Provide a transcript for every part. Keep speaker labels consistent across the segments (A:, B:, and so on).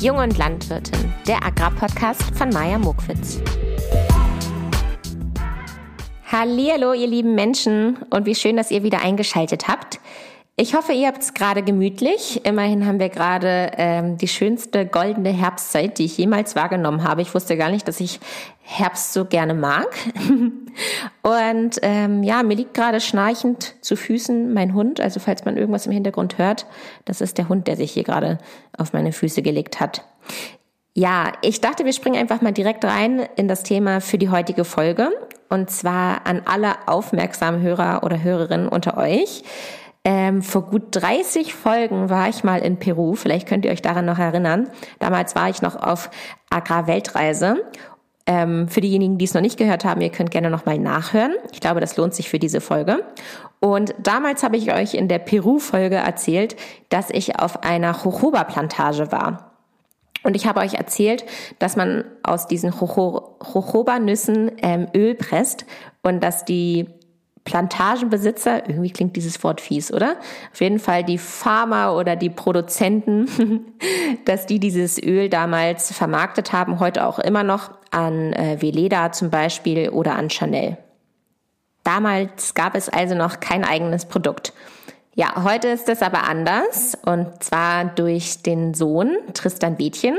A: Jung und Landwirtin, der Agrarpodcast von Maja Mokwitz. Hallo, ihr lieben Menschen und wie schön, dass ihr wieder eingeschaltet habt. Ich hoffe, ihr habt es gerade gemütlich. Immerhin haben wir gerade ähm, die schönste goldene Herbstzeit, die ich jemals wahrgenommen habe. Ich wusste gar nicht, dass ich Herbst so gerne mag. Und ähm, ja, mir liegt gerade schnarchend zu Füßen mein Hund. Also falls man irgendwas im Hintergrund hört, das ist der Hund, der sich hier gerade auf meine Füße gelegt hat. Ja, ich dachte, wir springen einfach mal direkt rein in das Thema für die heutige Folge. Und zwar an alle aufmerksamen Hörer oder Hörerinnen unter euch. Ähm, vor gut 30 Folgen war ich mal in Peru. Vielleicht könnt ihr euch daran noch erinnern. Damals war ich noch auf Agrarweltreise. Ähm, für diejenigen, die es noch nicht gehört haben, ihr könnt gerne noch mal nachhören. Ich glaube, das lohnt sich für diese Folge. Und damals habe ich euch in der Peru-Folge erzählt, dass ich auf einer Jojoba-Plantage war. Und ich habe euch erzählt, dass man aus diesen Jojoba-Nüssen ähm, Öl presst und dass die Plantagenbesitzer, irgendwie klingt dieses Wort fies, oder? Auf jeden Fall die Farmer oder die Produzenten, dass die dieses Öl damals vermarktet haben, heute auch immer noch an äh, Veleda zum Beispiel oder an Chanel. Damals gab es also noch kein eigenes Produkt. Ja, heute ist es aber anders und zwar durch den Sohn Tristan Bädchen,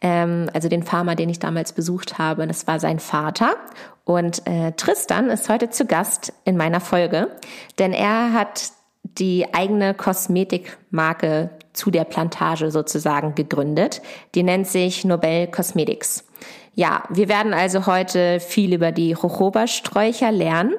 A: ähm, also den Farmer, den ich damals besucht habe. Das war sein Vater und äh, Tristan ist heute zu Gast in meiner Folge, denn er hat die eigene Kosmetikmarke zu der Plantage sozusagen gegründet. Die nennt sich Nobel Cosmetics. Ja, wir werden also heute viel über die Jojoba-Sträucher lernen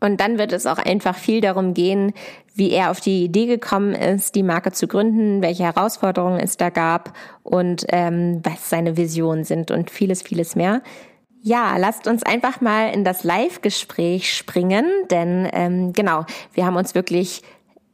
A: und dann wird es auch einfach viel darum gehen, wie er auf die Idee gekommen ist, die Marke zu gründen, welche Herausforderungen es da gab und ähm, was seine Visionen sind und vieles, vieles mehr. Ja, lasst uns einfach mal in das Live-Gespräch springen, denn ähm, genau, wir haben uns wirklich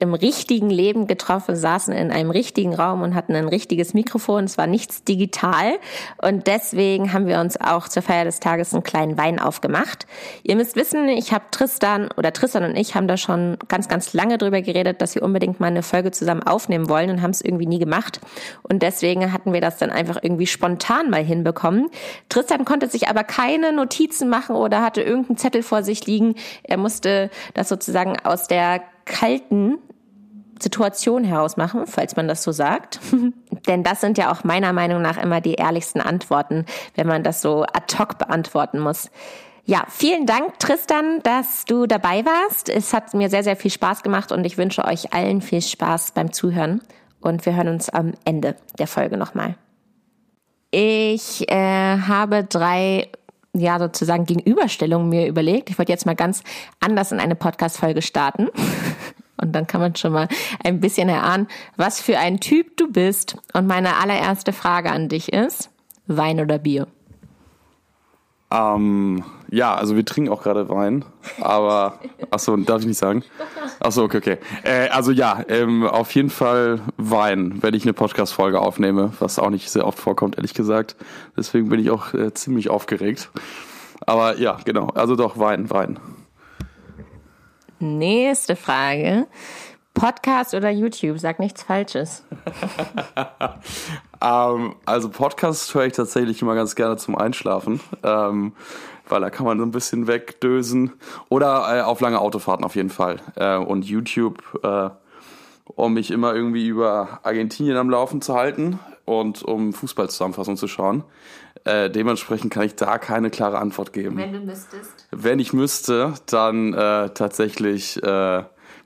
A: im richtigen Leben getroffen, saßen in einem richtigen Raum und hatten ein richtiges Mikrofon. Es war nichts digital. Und deswegen haben wir uns auch zur Feier des Tages einen kleinen Wein aufgemacht. Ihr müsst wissen, ich habe Tristan oder Tristan und ich haben da schon ganz, ganz lange drüber geredet, dass wir unbedingt mal eine Folge zusammen aufnehmen wollen und haben es irgendwie nie gemacht. Und deswegen hatten wir das dann einfach irgendwie spontan mal hinbekommen. Tristan konnte sich aber keine Notizen machen oder hatte irgendeinen Zettel vor sich liegen. Er musste das sozusagen aus der kalten Situation heraus machen, falls man das so sagt. Denn das sind ja auch meiner Meinung nach immer die ehrlichsten Antworten, wenn man das so ad hoc beantworten muss. Ja, vielen Dank, Tristan, dass du dabei warst. Es hat mir sehr, sehr viel Spaß gemacht und ich wünsche euch allen viel Spaß beim Zuhören. Und wir hören uns am Ende der Folge nochmal. Ich äh, habe drei ja sozusagen Gegenüberstellungen mir überlegt. Ich wollte jetzt mal ganz anders in eine Podcast-Folge starten. Und dann kann man schon mal ein bisschen erahnen, was für ein Typ du bist. Und meine allererste Frage an dich ist, Wein oder Bier?
B: Ähm, ja, also wir trinken auch gerade Wein, aber achso, darf ich nicht sagen? Achso, okay, okay. Äh, also ja, ähm, auf jeden Fall Wein, wenn ich eine Podcast-Folge aufnehme, was auch nicht sehr oft vorkommt, ehrlich gesagt. Deswegen bin ich auch äh, ziemlich aufgeregt. Aber ja, genau, also doch Wein, Wein.
A: Nächste Frage. Podcast oder YouTube? Sag nichts Falsches.
B: ähm, also Podcast höre ich tatsächlich immer ganz gerne zum Einschlafen, ähm, weil da kann man so ein bisschen wegdösen. Oder äh, auf lange Autofahrten auf jeden Fall. Äh, und YouTube, äh, um mich immer irgendwie über Argentinien am Laufen zu halten und um Fußballzusammenfassung zu schauen. Äh, dementsprechend kann ich da keine klare Antwort geben.
A: Wenn du müsstest.
B: Wenn ich müsste, dann äh, tatsächlich äh,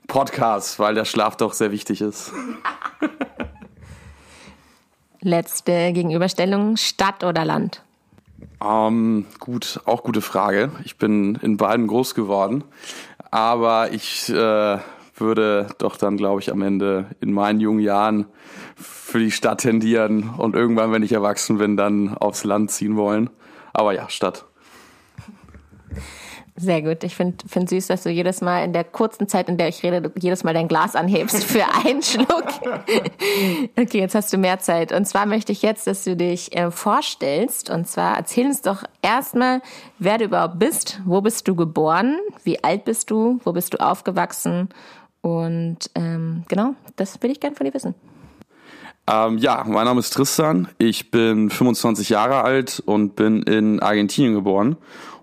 B: Podcast, weil der Schlaf doch sehr wichtig ist.
A: Letzte Gegenüberstellung, Stadt oder Land?
B: Ähm, gut, auch gute Frage. Ich bin in beiden groß geworden, aber ich äh, würde doch dann, glaube ich, am Ende in meinen jungen Jahren für die Stadt tendieren und irgendwann, wenn ich erwachsen bin, dann aufs Land ziehen wollen. Aber ja, Stadt.
A: Sehr gut. Ich finde find süß, dass du jedes Mal in der kurzen Zeit, in der ich rede, jedes Mal dein Glas anhebst für einen Schluck. Okay, jetzt hast du mehr Zeit. Und zwar möchte ich jetzt, dass du dich äh, vorstellst. Und zwar erzähl uns doch erstmal, wer du überhaupt bist. Wo bist du geboren? Wie alt bist du? Wo bist du aufgewachsen? Und ähm, genau, das will ich gern von dir wissen.
B: Ähm, ja, mein Name ist Tristan. Ich bin 25 Jahre alt und bin in Argentinien geboren.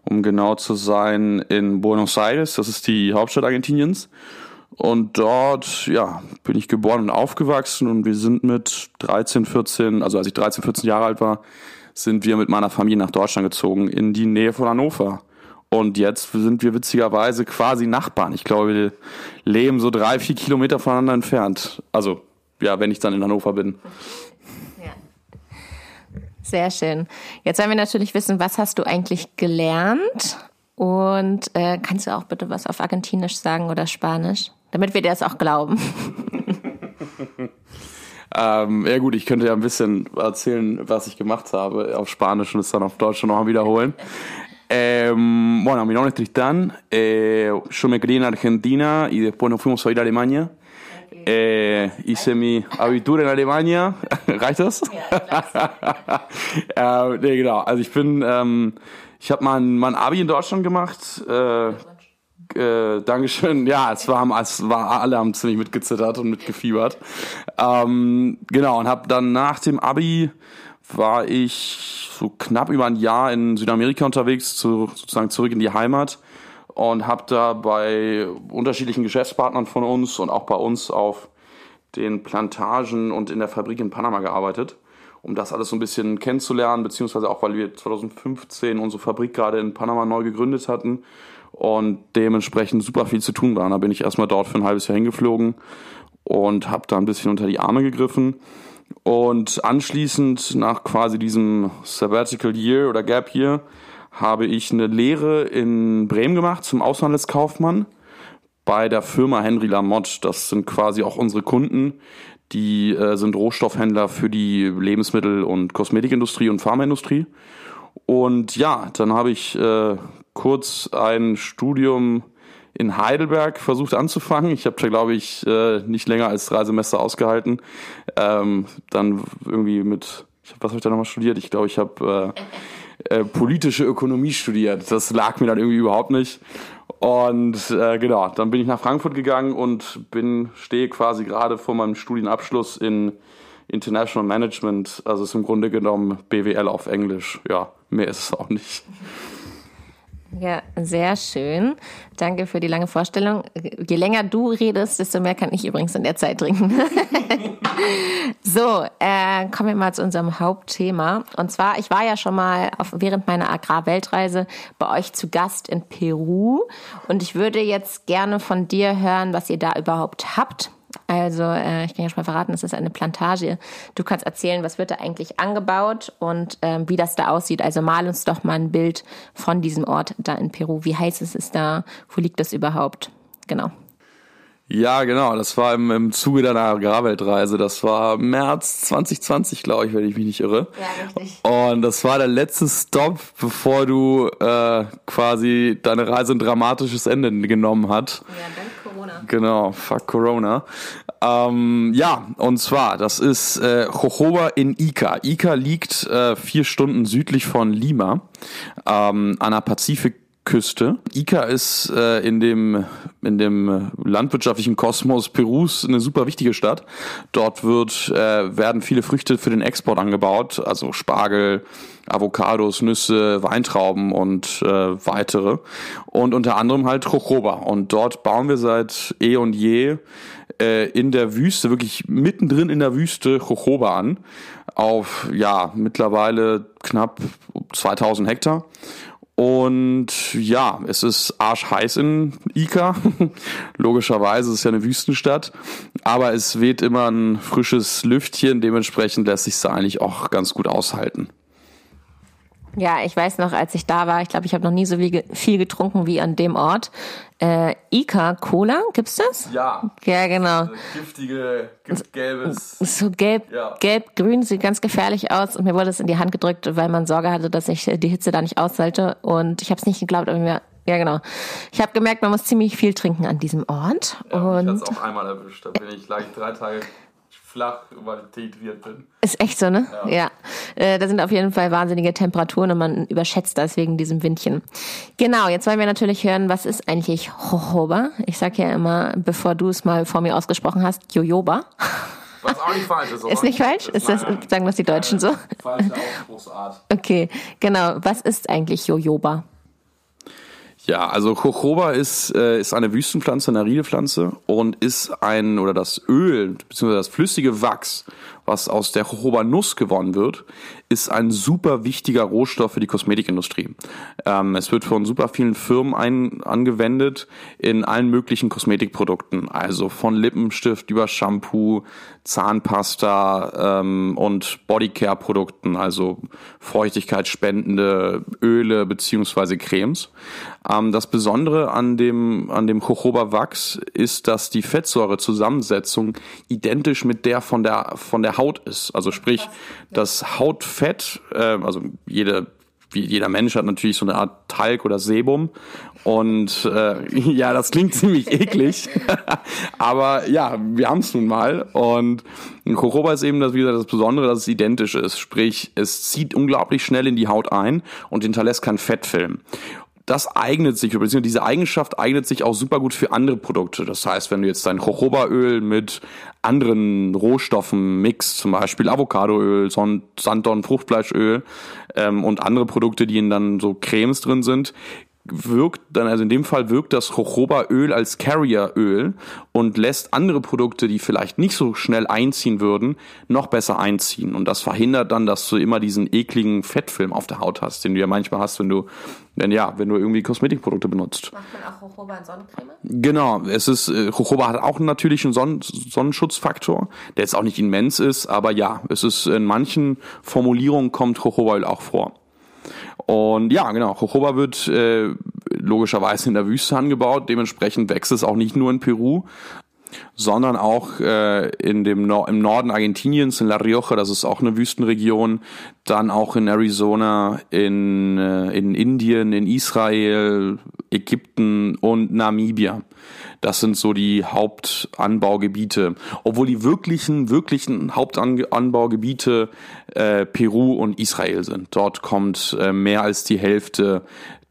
B: Um genau zu sein, in Buenos Aires. Das ist die Hauptstadt Argentiniens. Und dort, ja, bin ich geboren und aufgewachsen und wir sind mit 13, 14, also als ich 13, 14 Jahre alt war, sind wir mit meiner Familie nach Deutschland gezogen, in die Nähe von Hannover. Und jetzt sind wir witzigerweise quasi Nachbarn. Ich glaube, wir leben so drei, vier Kilometer voneinander entfernt. Also, ja, wenn ich dann in Hannover bin. Ja.
A: Sehr schön. Jetzt wollen wir natürlich wissen, was hast du eigentlich gelernt? Und äh, kannst du auch bitte was auf Argentinisch sagen oder Spanisch? damit wir dir das auch glauben.
B: ähm, ja gut, ich könnte ja ein bisschen erzählen, was ich gemacht habe auf Spanisch und es dann auf Deutsch noch mal wiederholen. Eh, bueno, mi nombre es Tristán, eh, yo me crié en Argentina y después nos fuimos a ir a Alemania. Eh, hice mi Abitur in Alemania. Reicht das? Ja, äh, nee, genau. Also ich bin, ähm, ich habe mein, mein Abi in Deutschland gemacht. Äh, äh, Dankeschön. Ja, es war, es war, alle haben ziemlich mitgezittert und mitgefiebert. Ähm, genau, und habe dann nach dem Abi war ich so knapp über ein Jahr in Südamerika unterwegs, zu, sozusagen zurück in die Heimat und habe da bei unterschiedlichen Geschäftspartnern von uns und auch bei uns auf den Plantagen und in der Fabrik in Panama gearbeitet, um das alles so ein bisschen kennenzulernen, beziehungsweise auch, weil wir 2015 unsere Fabrik gerade in Panama neu gegründet hatten und dementsprechend super viel zu tun war. Da bin ich erstmal dort für ein halbes Jahr hingeflogen und habe da ein bisschen unter die Arme gegriffen. Und anschließend, nach quasi diesem Sabbatical Year oder Gap Year, habe ich eine Lehre in Bremen gemacht zum Aushandelskaufmann bei der Firma Henry Lamotte. Das sind quasi auch unsere Kunden. Die äh, sind Rohstoffhändler für die Lebensmittel- und Kosmetikindustrie und Pharmaindustrie. Und ja, dann habe ich äh, kurz ein Studium in Heidelberg versucht anzufangen. Ich habe da, glaube ich, äh, nicht länger als drei Semester ausgehalten. Ähm, dann irgendwie mit, was habe ich da nochmal studiert? Ich glaube, ich habe äh, äh, politische Ökonomie studiert. Das lag mir dann irgendwie überhaupt nicht. Und äh, genau, dann bin ich nach Frankfurt gegangen und bin stehe quasi gerade vor meinem Studienabschluss in International Management. Also ist im Grunde genommen BWL auf Englisch. Ja, mehr ist es auch nicht.
A: Ja, sehr schön. Danke für die lange Vorstellung. Je länger du redest, desto mehr kann ich übrigens in der Zeit trinken. so, äh, kommen wir mal zu unserem Hauptthema. Und zwar, ich war ja schon mal auf, während meiner Agrarweltreise bei euch zu Gast in Peru. Und ich würde jetzt gerne von dir hören, was ihr da überhaupt habt also äh, ich kann ja schon mal verraten, es ist eine Plantage. Du kannst erzählen, was wird da eigentlich angebaut und ähm, wie das da aussieht. Also mal uns doch mal ein Bild von diesem Ort da in Peru. Wie heiß ist es da? Wo liegt das überhaupt? Genau.
B: Ja, genau. Das war im, im Zuge deiner Agrarweltreise. Das war März 2020, glaube ich, wenn ich mich nicht irre. Ja, richtig. Und das war der letzte Stop, bevor du äh, quasi deine Reise ein dramatisches Ende genommen hat. Ja, dank Corona. Genau, fuck Corona. Ähm, ja, und zwar, das ist äh, Jojoba in Ica. Ica liegt äh, vier Stunden südlich von Lima ähm, an der Pazifik Küste. Ica ist äh, in dem in dem landwirtschaftlichen Kosmos Perus eine super wichtige Stadt. Dort wird äh, werden viele Früchte für den Export angebaut, also Spargel, Avocados, Nüsse, Weintrauben und äh, weitere und unter anderem halt Jojoba und dort bauen wir seit eh und je äh, in der Wüste, wirklich mittendrin in der Wüste Jojoba an auf ja mittlerweile knapp 2000 Hektar und ja, es ist arschheiß in Ica. Logischerweise ist es ja eine Wüstenstadt. Aber es weht immer ein frisches Lüftchen. Dementsprechend lässt sich es eigentlich auch ganz gut aushalten.
A: Ja, ich weiß noch, als ich da war, ich glaube, ich habe noch nie so viel getrunken wie an dem Ort. Äh, Ica Cola, gibt's das?
B: Ja.
A: Ja, genau.
B: Also giftige, gelbes.
A: So gelb, ja. gelb-grün, sieht ganz gefährlich aus. Und mir wurde es in die Hand gedrückt, weil man Sorge hatte, dass ich die Hitze da nicht aushalte. Und ich habe es nicht geglaubt, aber mir ja, genau. Ich habe gemerkt, man muss ziemlich viel trinken an diesem Ort.
B: Ja, und ich hatte es auch einmal erwischt. Da bin ich, lag ich drei Tage flach, dehydriert bin.
A: Ist echt so, ne? Ja. ja. Äh, da sind auf jeden Fall wahnsinnige Temperaturen und man überschätzt das wegen diesem Windchen. Genau, jetzt wollen wir natürlich hören, was ist eigentlich Jojoba? Ich sag ja immer, bevor du es mal vor mir ausgesprochen hast, Jojoba.
B: Was auch nicht falsch ist.
A: Ist nicht falsch? Ist das, sagen das die Deutschen so?
B: Falsche Ausspruchsart.
A: Okay, genau. Was ist eigentlich Jojoba?
B: Ja, also Jojoba ist, äh, ist eine Wüstenpflanze, eine Riedepflanze und ist ein, oder das Öl, beziehungsweise das flüssige Wachs, was aus der Jojoba-Nuss gewonnen wird, ist ein super wichtiger Rohstoff für die Kosmetikindustrie. Ähm, es wird von super vielen Firmen ein, angewendet in allen möglichen Kosmetikprodukten, also von Lippenstift über Shampoo, Zahnpasta ähm, und Bodycare-Produkten, also feuchtigkeitsspendende Öle beziehungsweise Cremes. Ähm, das Besondere an dem, an dem Jojoba-Wachs ist, dass die Fettsäurezusammensetzung identisch mit der von der, von der Haut ist. Also sprich, das Hautfett, äh, also jede jeder Mensch hat natürlich so eine Art Talg oder Sebum. Und äh, ja, das klingt ziemlich eklig. Aber ja, wir haben es nun mal. Und Jojoba ist eben das, wie gesagt, das Besondere, dass es identisch ist. Sprich, es zieht unglaublich schnell in die Haut ein und hinterlässt keinen Fettfilm das eignet sich, beziehungsweise diese Eigenschaft eignet sich auch super gut für andere Produkte. Das heißt, wenn du jetzt dein Jojobaöl mit anderen Rohstoffen mixt, zum Beispiel Avocadoöl, Sanddorn, Fruchtfleischöl ähm, und andere Produkte, die in dann so Cremes drin sind, wirkt dann, also in dem Fall wirkt das Jojobaöl als Carrieröl und lässt andere Produkte, die vielleicht nicht so schnell einziehen würden, noch besser einziehen. Und das verhindert dann, dass du immer diesen ekligen Fettfilm auf der Haut hast, den du ja manchmal hast, wenn du, wenn ja, wenn du irgendwie Kosmetikprodukte benutzt.
A: Macht man auch Jojoba in Sonnencreme?
B: Genau, es ist, äh, Jojoba hat auch natürlich einen Sonnen Sonnenschutzfaktor, der jetzt auch nicht immens ist, aber ja, es ist in manchen Formulierungen kommt Jojobaöl auch vor. Und ja, genau, Jojoba wird äh, logischerweise in der Wüste angebaut. Dementsprechend wächst es auch nicht nur in Peru, sondern auch äh, in dem no im Norden Argentiniens, in La Rioja, das ist auch eine Wüstenregion, dann auch in Arizona, in, äh, in Indien, in Israel, Ägypten und Namibia. Das sind so die Hauptanbaugebiete. Obwohl die wirklichen, wirklichen Hauptanbaugebiete äh, Peru und Israel sind. Dort kommt äh, mehr als die Hälfte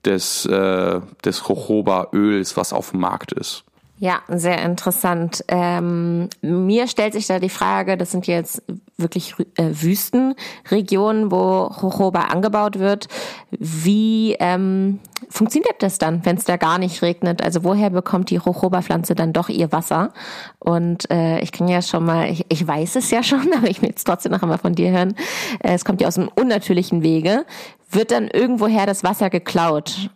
B: des, äh, des Jojoba-Öls, was auf dem Markt ist.
A: Ja, sehr interessant. Ähm, mir stellt sich da die Frage, das sind jetzt wirklich äh, Wüstenregionen, wo Jojoba angebaut wird. Wie ähm, funktioniert das dann, wenn es da gar nicht regnet? Also woher bekommt die Jojoba-Pflanze dann doch ihr Wasser? Und äh, ich kann ja schon mal, ich, ich weiß es ja schon, aber ich will jetzt trotzdem noch einmal von dir hören. Äh, es kommt ja aus einem unnatürlichen Wege. Wird dann irgendwoher das Wasser geklaut?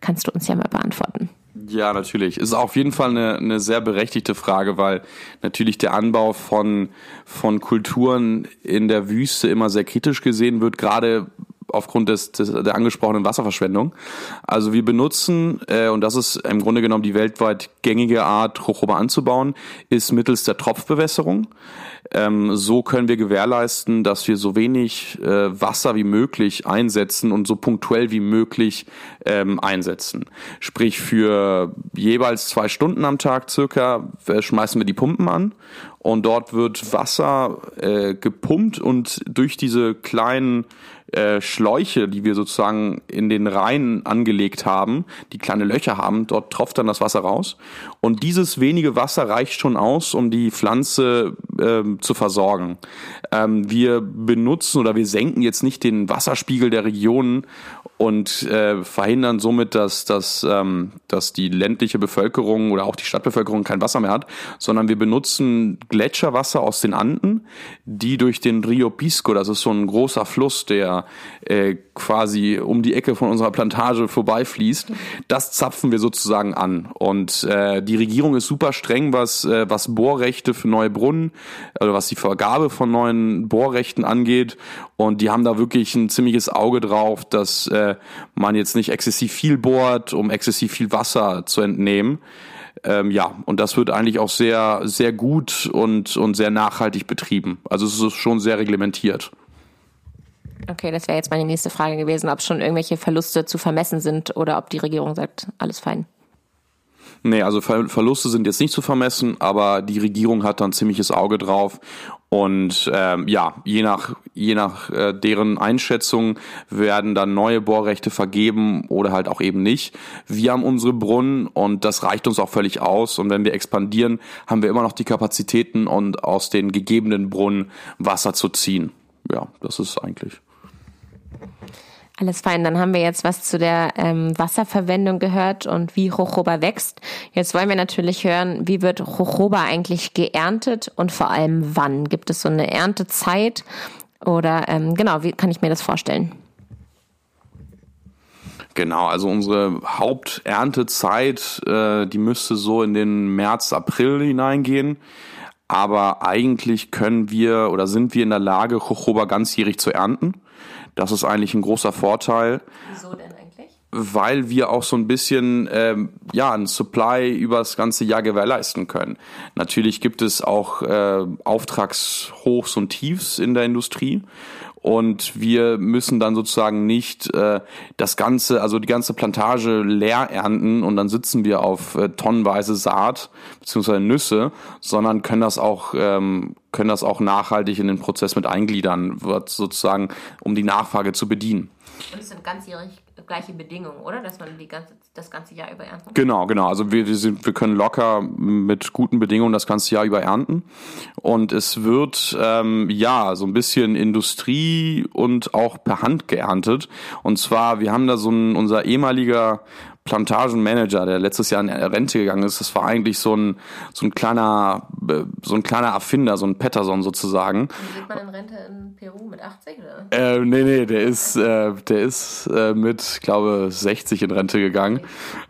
A: Kannst du uns ja mal beantworten.
B: Ja, natürlich. Ist auf jeden Fall eine, eine sehr berechtigte Frage, weil natürlich der Anbau von, von Kulturen in der Wüste immer sehr kritisch gesehen wird, gerade aufgrund des, des, der angesprochenen Wasserverschwendung. Also wir benutzen, äh, und das ist im Grunde genommen die weltweit gängige Art, Jojoba anzubauen, ist mittels der Tropfbewässerung. Ähm, so können wir gewährleisten, dass wir so wenig äh, Wasser wie möglich einsetzen und so punktuell wie möglich ähm, einsetzen. Sprich, für jeweils zwei Stunden am Tag circa äh, schmeißen wir die Pumpen an und dort wird Wasser äh, gepumpt und durch diese kleinen äh, Schläuche, die wir sozusagen in den Reihen angelegt haben, die kleine Löcher haben, dort tropft dann das Wasser raus. Und dieses wenige Wasser reicht schon aus, um die Pflanze äh, zu versorgen. Ähm, wir benutzen oder wir senken jetzt nicht den Wasserspiegel der Regionen und äh, verhindern somit, dass, dass, ähm, dass die ländliche Bevölkerung oder auch die Stadtbevölkerung kein Wasser mehr hat, sondern wir benutzen Gletscherwasser aus den Anden, die durch den Rio Pisco, das ist so ein großer Fluss, der äh, quasi um die Ecke von unserer Plantage vorbeifließt, das zapfen wir sozusagen an. Und äh, die Regierung ist super streng, was, äh, was Bohrrechte für neue Brunnen, also was die Vergabe von neuen Bohrrechten angeht. Und die haben da wirklich ein ziemliches Auge drauf, dass äh, man jetzt nicht exzessiv viel bohrt, um exzessiv viel Wasser zu entnehmen. Ähm, ja, und das wird eigentlich auch sehr, sehr gut und, und sehr nachhaltig betrieben. Also es ist schon sehr reglementiert.
A: Okay, das wäre jetzt meine nächste Frage gewesen, ob schon irgendwelche Verluste zu vermessen sind oder ob die Regierung sagt, alles fein.
B: Nee, also Ver Verluste sind jetzt nicht zu vermessen, aber die Regierung hat da ein ziemliches Auge drauf Und ähm, ja, je nach, je nach äh, deren Einschätzung werden dann neue Bohrrechte vergeben oder halt auch eben nicht. Wir haben unsere Brunnen und das reicht uns auch völlig aus. Und wenn wir expandieren, haben wir immer noch die Kapazitäten und aus den gegebenen Brunnen Wasser zu ziehen. Ja, das ist eigentlich.
A: Alles fein, dann haben wir jetzt was zu der ähm, Wasserverwendung gehört und wie Jojoba wächst. Jetzt wollen wir natürlich hören, wie wird Jojoba eigentlich geerntet und vor allem wann? Gibt es so eine Erntezeit oder ähm, genau, wie kann ich mir das vorstellen?
B: Genau, also unsere Haupterntezeit, äh, die müsste so in den März, April hineingehen. Aber eigentlich können wir oder sind wir in der Lage, Jojoba ganzjährig zu ernten. Das ist eigentlich ein großer Vorteil. Wieso denn eigentlich? Weil wir auch so ein bisschen ähm, ja ein Supply über das ganze Jahr gewährleisten können. Natürlich gibt es auch äh, Auftragshochs und Tiefs in der Industrie und wir müssen dann sozusagen nicht äh, das ganze, also die ganze Plantage leer ernten und dann sitzen wir auf äh, tonnenweise Saat beziehungsweise Nüsse, sondern können das auch ähm, können das auch nachhaltig in den Prozess mit eingliedern, wird sozusagen, um die Nachfrage zu bedienen.
A: Und es sind ganzjährig gleiche Bedingungen, oder? Dass man die ganze, das ganze Jahr über ernten kann?
B: Genau, genau. Also wir, wir, sind, wir können locker mit guten Bedingungen das ganze Jahr über ernten. Und es wird ähm, ja so ein bisschen Industrie und auch per Hand geerntet. Und zwar, wir haben da so ein, unser ehemaliger Plantagenmanager, der letztes Jahr in Rente gegangen ist, das war eigentlich so ein, so ein kleiner, so ein kleiner Erfinder, so ein Patterson sozusagen.
A: Wie geht man in Rente in Peru mit 80 oder?
B: Äh, nee, nee, der ist, äh, der ist äh, mit, glaube 60 in Rente gegangen.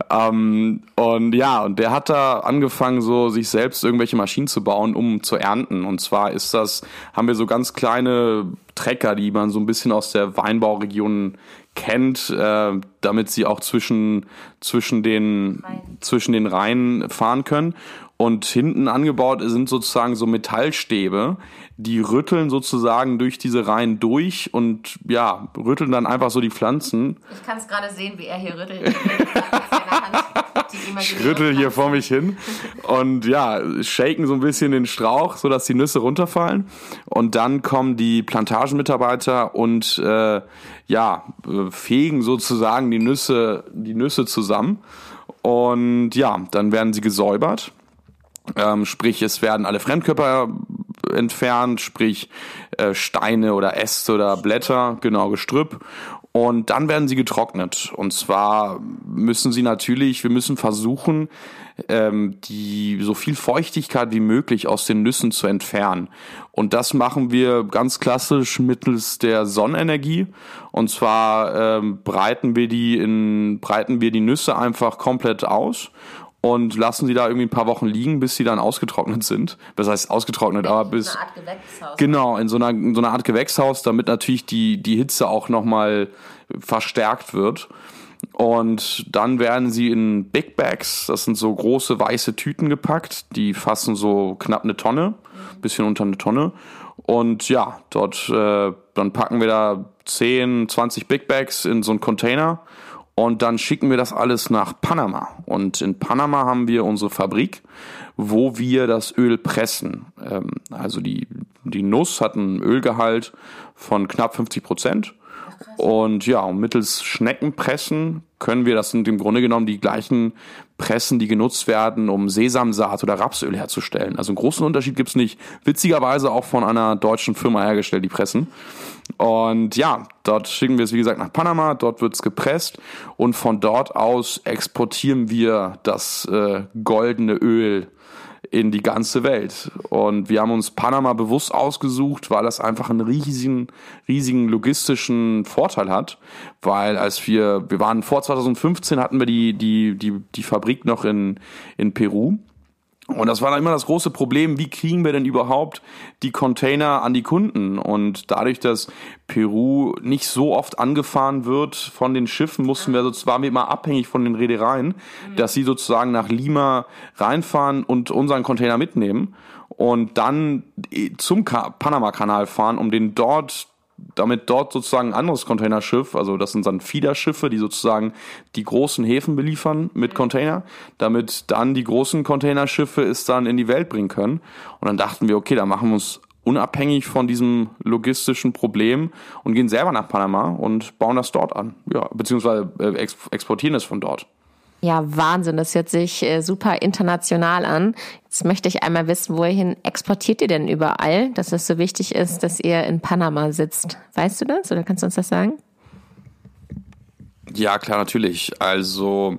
B: Okay. Ähm, und ja, und der hat da angefangen, so sich selbst irgendwelche Maschinen zu bauen, um zu ernten. Und zwar ist das, haben wir so ganz kleine Trecker, die man so ein bisschen aus der Weinbauregion kennt, äh, damit sie auch zwischen, zwischen, den, zwischen den Reihen fahren können. Und hinten angebaut sind sozusagen so Metallstäbe, die rütteln sozusagen durch diese Reihen durch und ja, rütteln dann einfach so die Pflanzen.
A: Ich kann es gerade sehen, wie er hier rüttelt.
B: ich rüttel hier vor mich hin und ja, shaken so ein bisschen den Strauch, sodass die Nüsse runterfallen. Und dann kommen die Plantagenmitarbeiter und äh, ja, fegen sozusagen die Nüsse, die Nüsse zusammen. Und ja, dann werden sie gesäubert. Ähm, sprich, es werden alle Fremdkörper entfernt, sprich äh, Steine oder Äste oder Blätter, genau Gestrüpp. Und dann werden sie getrocknet. Und zwar müssen sie natürlich, wir müssen versuchen, ähm, die so viel Feuchtigkeit wie möglich aus den Nüssen zu entfernen. Und das machen wir ganz klassisch mittels der Sonnenenergie. Und zwar ähm, breiten wir die in breiten wir die Nüsse einfach komplett aus und lassen sie da irgendwie ein paar Wochen liegen, bis sie dann ausgetrocknet sind. Das heißt ausgetrocknet, aber bis
A: eine Art Gewächshaus.
B: genau in so einer in so einer Art Gewächshaus, damit natürlich die die Hitze auch noch mal verstärkt wird. Und dann werden sie in Big Bags, das sind so große weiße Tüten gepackt, die fassen so knapp eine Tonne, bisschen unter eine Tonne. Und ja, dort äh, dann packen wir da 10, 20 Big Bags in so einen Container und dann schicken wir das alles nach Panama. Und in Panama haben wir unsere Fabrik, wo wir das Öl pressen. Ähm, also die, die Nuss hat einen Ölgehalt von knapp 50 Prozent. Und ja, mittels Schneckenpressen können wir, das sind im Grunde genommen die gleichen Pressen, die genutzt werden, um Sesamsaat oder Rapsöl herzustellen. Also einen großen Unterschied gibt's nicht. Witzigerweise auch von einer deutschen Firma hergestellt, die Pressen. Und ja, dort schicken wir es, wie gesagt, nach Panama, dort wird's gepresst und von dort aus exportieren wir das äh, goldene Öl in die ganze Welt. Und wir haben uns Panama bewusst ausgesucht, weil das einfach einen riesigen, riesigen logistischen Vorteil hat. Weil als wir, wir waren vor 2015 hatten wir die, die, die, die Fabrik noch in, in Peru. Und das war dann immer das große Problem, wie kriegen wir denn überhaupt die Container an die Kunden? Und dadurch, dass Peru nicht so oft angefahren wird von den Schiffen, mussten wir, so waren wir immer abhängig von den Reedereien, dass sie sozusagen nach Lima reinfahren und unseren Container mitnehmen und dann zum Panama-Kanal fahren, um den dort damit dort sozusagen ein anderes Containerschiff, also das sind dann Fiederschiffe, die sozusagen die großen Häfen beliefern mit Container, damit dann die großen Containerschiffe es dann in die Welt bringen können. Und dann dachten wir, okay, da machen wir uns unabhängig von diesem logistischen Problem und gehen selber nach Panama und bauen das dort an. Ja, beziehungsweise äh, exportieren es von dort.
A: Ja, Wahnsinn. Das hört sich äh, super international an. Jetzt möchte ich einmal wissen, wohin exportiert ihr denn überall, dass es so wichtig ist, dass ihr in Panama sitzt? Weißt du das oder kannst du uns das sagen?
B: Ja, klar, natürlich. Also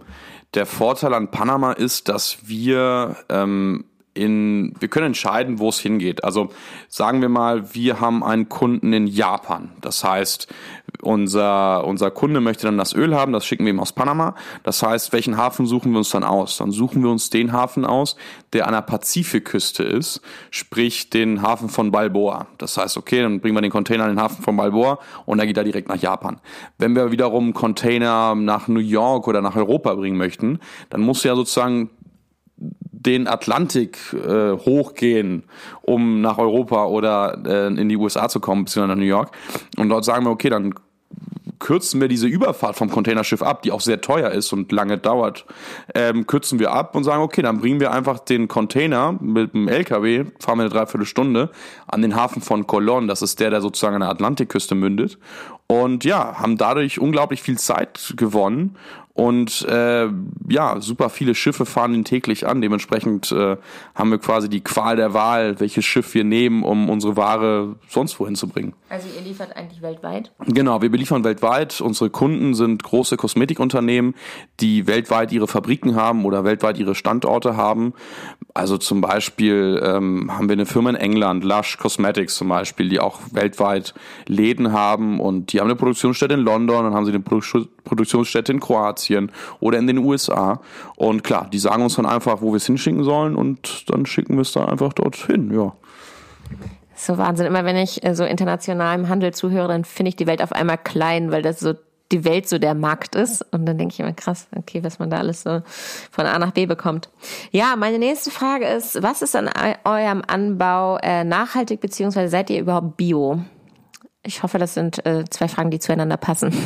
B: der Vorteil an Panama ist, dass wir ähm, in, wir können entscheiden, wo es hingeht. Also sagen wir mal, wir haben einen Kunden in Japan. Das heißt, unser, unser Kunde möchte dann das Öl haben, das schicken wir ihm aus Panama. Das heißt, welchen Hafen suchen wir uns dann aus? Dann suchen wir uns den Hafen aus, der an der Pazifikküste ist, sprich den Hafen von Balboa. Das heißt, okay, dann bringen wir den Container in den Hafen von Balboa und dann geht er direkt nach Japan. Wenn wir wiederum Container nach New York oder nach Europa bringen möchten, dann muss ja sozusagen den Atlantik äh, hochgehen, um nach Europa oder äh, in die USA zu kommen, beziehungsweise nach New York. Und dort sagen wir, okay, dann kürzen wir diese Überfahrt vom Containerschiff ab, die auch sehr teuer ist und lange dauert, ähm, kürzen wir ab und sagen, okay, dann bringen wir einfach den Container mit dem LKW, fahren wir eine Dreiviertelstunde an den Hafen von Colón, das ist der, der sozusagen an der Atlantikküste mündet. Und ja, haben dadurch unglaublich viel Zeit gewonnen und äh, ja, super viele Schiffe fahren ihn täglich an. Dementsprechend äh, haben wir quasi die Qual der Wahl, welches Schiff wir nehmen, um unsere Ware sonst wohin zu bringen.
A: Also ihr liefert eigentlich weltweit?
B: Genau, wir beliefern weltweit. Unsere Kunden sind große Kosmetikunternehmen, die weltweit ihre Fabriken haben oder weltweit ihre Standorte haben. Also zum Beispiel ähm, haben wir eine Firma in England, Lush Cosmetics zum Beispiel, die auch weltweit Läden haben und die haben eine Produktionsstätte in London, dann haben sie eine Produktionsstätte in Kroatien Kroatien oder in den USA. Und klar, die sagen uns dann einfach, wo wir es hinschicken sollen und dann schicken wir es da einfach dorthin, ja.
A: So Wahnsinn. Immer wenn ich äh, so international im Handel zuhöre, dann finde ich die Welt auf einmal klein, weil das so die Welt so der Markt ist. Und dann denke ich immer, krass, okay, was man da alles so von A nach B bekommt. Ja, meine nächste Frage ist, was ist an eurem Anbau äh, nachhaltig, beziehungsweise seid ihr überhaupt bio? Ich hoffe, das sind äh, zwei Fragen, die zueinander passen.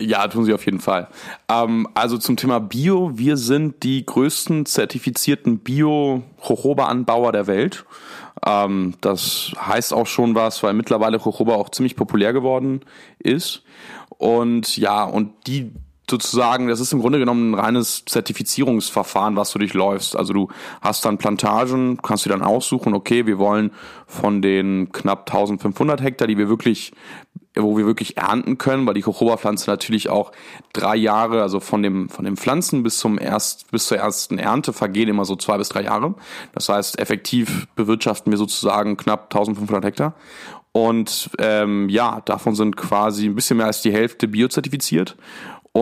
B: Ja, tun sie auf jeden Fall. Ähm, also zum Thema Bio, wir sind die größten zertifizierten Bio-Jojoba-Anbauer der Welt. Ähm, das heißt auch schon was, weil mittlerweile Jojoba auch ziemlich populär geworden ist. Und ja, und die sozusagen, das ist im Grunde genommen ein reines Zertifizierungsverfahren, was du durchläufst. Also du hast dann Plantagen, kannst du dann aussuchen, okay, wir wollen von den knapp 1500 Hektar, die wir wirklich, wo wir wirklich ernten können, weil die Jojoba-Pflanze natürlich auch drei Jahre, also von dem, von den Pflanzen bis zum erst, bis zur ersten Ernte vergehen immer so zwei bis drei Jahre. Das heißt, effektiv bewirtschaften wir sozusagen knapp 1500 Hektar. Und ähm, ja, davon sind quasi ein bisschen mehr als die Hälfte biozertifiziert.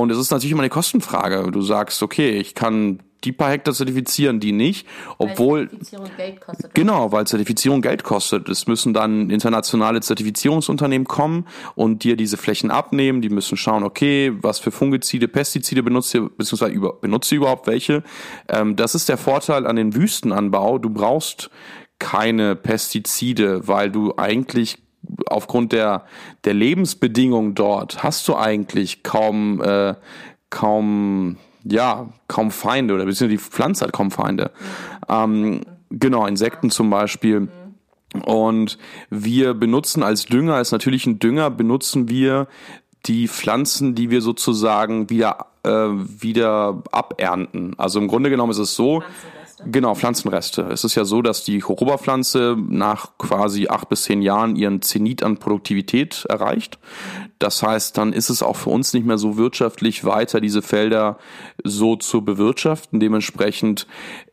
B: Und es ist natürlich immer eine Kostenfrage. Du sagst, okay, ich kann die paar Hektar zertifizieren, die nicht, obwohl weil Zertifizierung Geld kostet. Genau, weil Zertifizierung Geld kostet. Es müssen dann internationale Zertifizierungsunternehmen kommen und dir diese Flächen abnehmen. Die müssen schauen, okay, was für Fungizide, Pestizide benutzt ihr, beziehungsweise über, benutzt ihr überhaupt welche. Ähm, das ist der Vorteil an den Wüstenanbau. Du brauchst keine Pestizide, weil du eigentlich aufgrund der, der Lebensbedingungen dort hast du eigentlich kaum, äh, kaum, ja, kaum Feinde oder beziehungsweise die Pflanze hat kaum Feinde. Ähm, genau, Insekten zum Beispiel. Und wir benutzen als Dünger, als natürlichen Dünger, benutzen wir die Pflanzen, die wir sozusagen wieder, äh, wieder abernten. Also im Grunde genommen ist es so, Genau, Pflanzenreste. Es ist ja so, dass die Jojoba-Pflanze nach quasi acht bis zehn Jahren ihren Zenit an Produktivität erreicht. Das heißt, dann ist es auch für uns nicht mehr so wirtschaftlich weiter, diese Felder so zu bewirtschaften. Dementsprechend